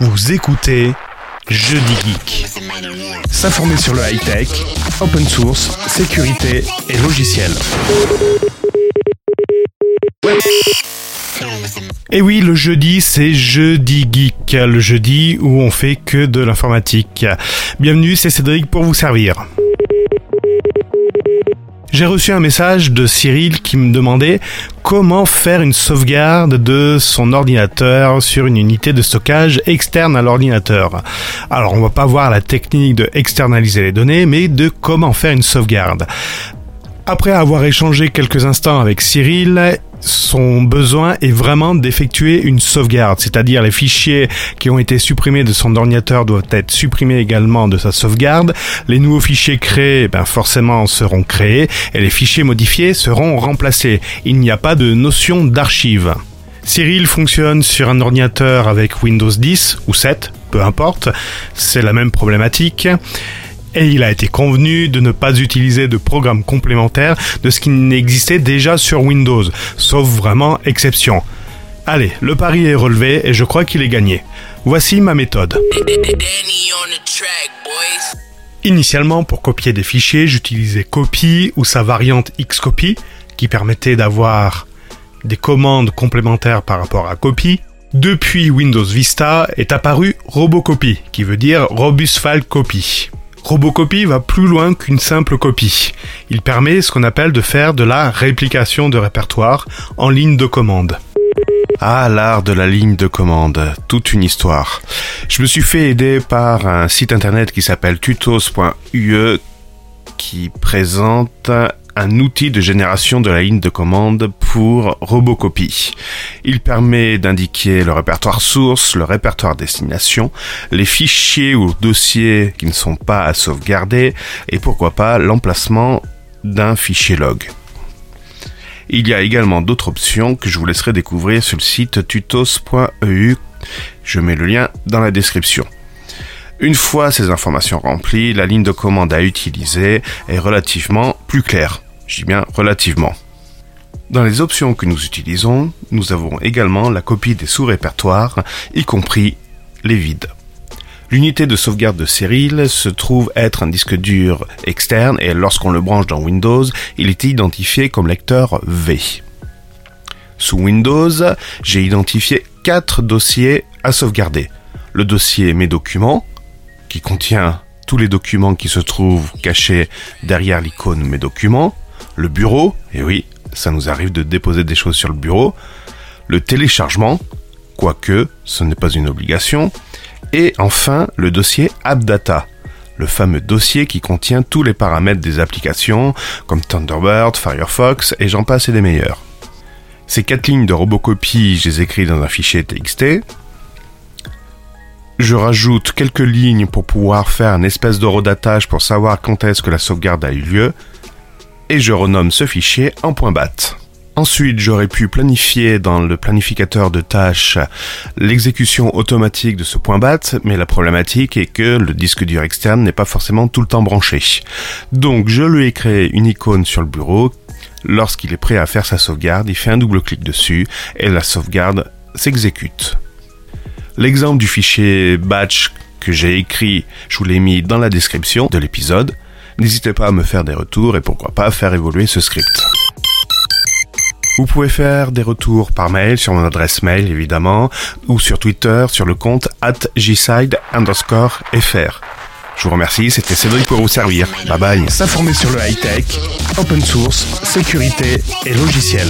Vous écoutez Jeudi Geek. S'informer sur le high-tech, open source, sécurité et logiciel. Et oui, le jeudi, c'est Jeudi Geek, le jeudi où on fait que de l'informatique. Bienvenue, c'est Cédric pour vous servir. J'ai reçu un message de Cyril qui me demandait comment faire une sauvegarde de son ordinateur sur une unité de stockage externe à l'ordinateur. Alors on va pas voir la technique de externaliser les données, mais de comment faire une sauvegarde. Après avoir échangé quelques instants avec Cyril, son besoin est vraiment d'effectuer une sauvegarde, c'est-à-dire les fichiers qui ont été supprimés de son ordinateur doivent être supprimés également de sa sauvegarde, les nouveaux fichiers créés ben forcément seront créés et les fichiers modifiés seront remplacés. Il n'y a pas de notion d'archive. Cyril fonctionne sur un ordinateur avec Windows 10 ou 7, peu importe, c'est la même problématique et il a été convenu de ne pas utiliser de programme complémentaire de ce qui n'existait déjà sur Windows, sauf vraiment exception. Allez, le pari est relevé et je crois qu'il est gagné. Voici ma méthode. Initialement, pour copier des fichiers, j'utilisais Copy ou sa variante Xcopy, qui permettait d'avoir des commandes complémentaires par rapport à Copy. Depuis Windows Vista est apparu Robocopy, qui veut dire Robust File Copy. Robocopy va plus loin qu'une simple copie. Il permet ce qu'on appelle de faire de la réplication de répertoire en ligne de commande. Ah, l'art de la ligne de commande, toute une histoire. Je me suis fait aider par un site internet qui s'appelle tutos.ue qui présente un outil de génération de la ligne de commande pour Robocopy. Il permet d'indiquer le répertoire source, le répertoire destination, les fichiers ou dossiers qui ne sont pas à sauvegarder et pourquoi pas l'emplacement d'un fichier log. Il y a également d'autres options que je vous laisserai découvrir sur le site tutos.eu. Je mets le lien dans la description. Une fois ces informations remplies, la ligne de commande à utiliser est relativement plus claire. Je dis bien relativement. Dans les options que nous utilisons, nous avons également la copie des sous-répertoires, y compris les vides. L'unité de sauvegarde de Cyril se trouve être un disque dur externe et lorsqu'on le branche dans Windows, il est identifié comme lecteur V. Sous Windows, j'ai identifié quatre dossiers à sauvegarder. Le dossier Mes documents, qui contient tous les documents qui se trouvent cachés derrière l'icône Mes documents, le bureau, et oui, ça nous arrive de déposer des choses sur le bureau, le téléchargement, quoique ce n'est pas une obligation, et enfin le dossier AppData, le fameux dossier qui contient tous les paramètres des applications comme Thunderbird, Firefox et j'en passe et des meilleurs. Ces quatre lignes de robocopie, je les écris dans un fichier TXT. Je rajoute quelques lignes pour pouvoir faire un espèce d'horodatage pour savoir quand est-ce que la sauvegarde a eu lieu et je renomme ce fichier en .bat. Ensuite, j'aurais pu planifier dans le planificateur de tâches l'exécution automatique de ce .bat, mais la problématique est que le disque dur externe n'est pas forcément tout le temps branché. Donc, je lui ai créé une icône sur le bureau. Lorsqu'il est prêt à faire sa sauvegarde, il fait un double clic dessus et la sauvegarde s'exécute. L'exemple du fichier batch que j'ai écrit, je vous l'ai mis dans la description de l'épisode. N'hésitez pas à me faire des retours et pourquoi pas faire évoluer ce script. Vous pouvez faire des retours par mail sur mon adresse mail évidemment ou sur Twitter sur le compte at gside underscore fr. Je vous remercie, c'était Cédric pour vous servir. Bye bye. S'informer sur le high-tech, open source, sécurité et logiciel.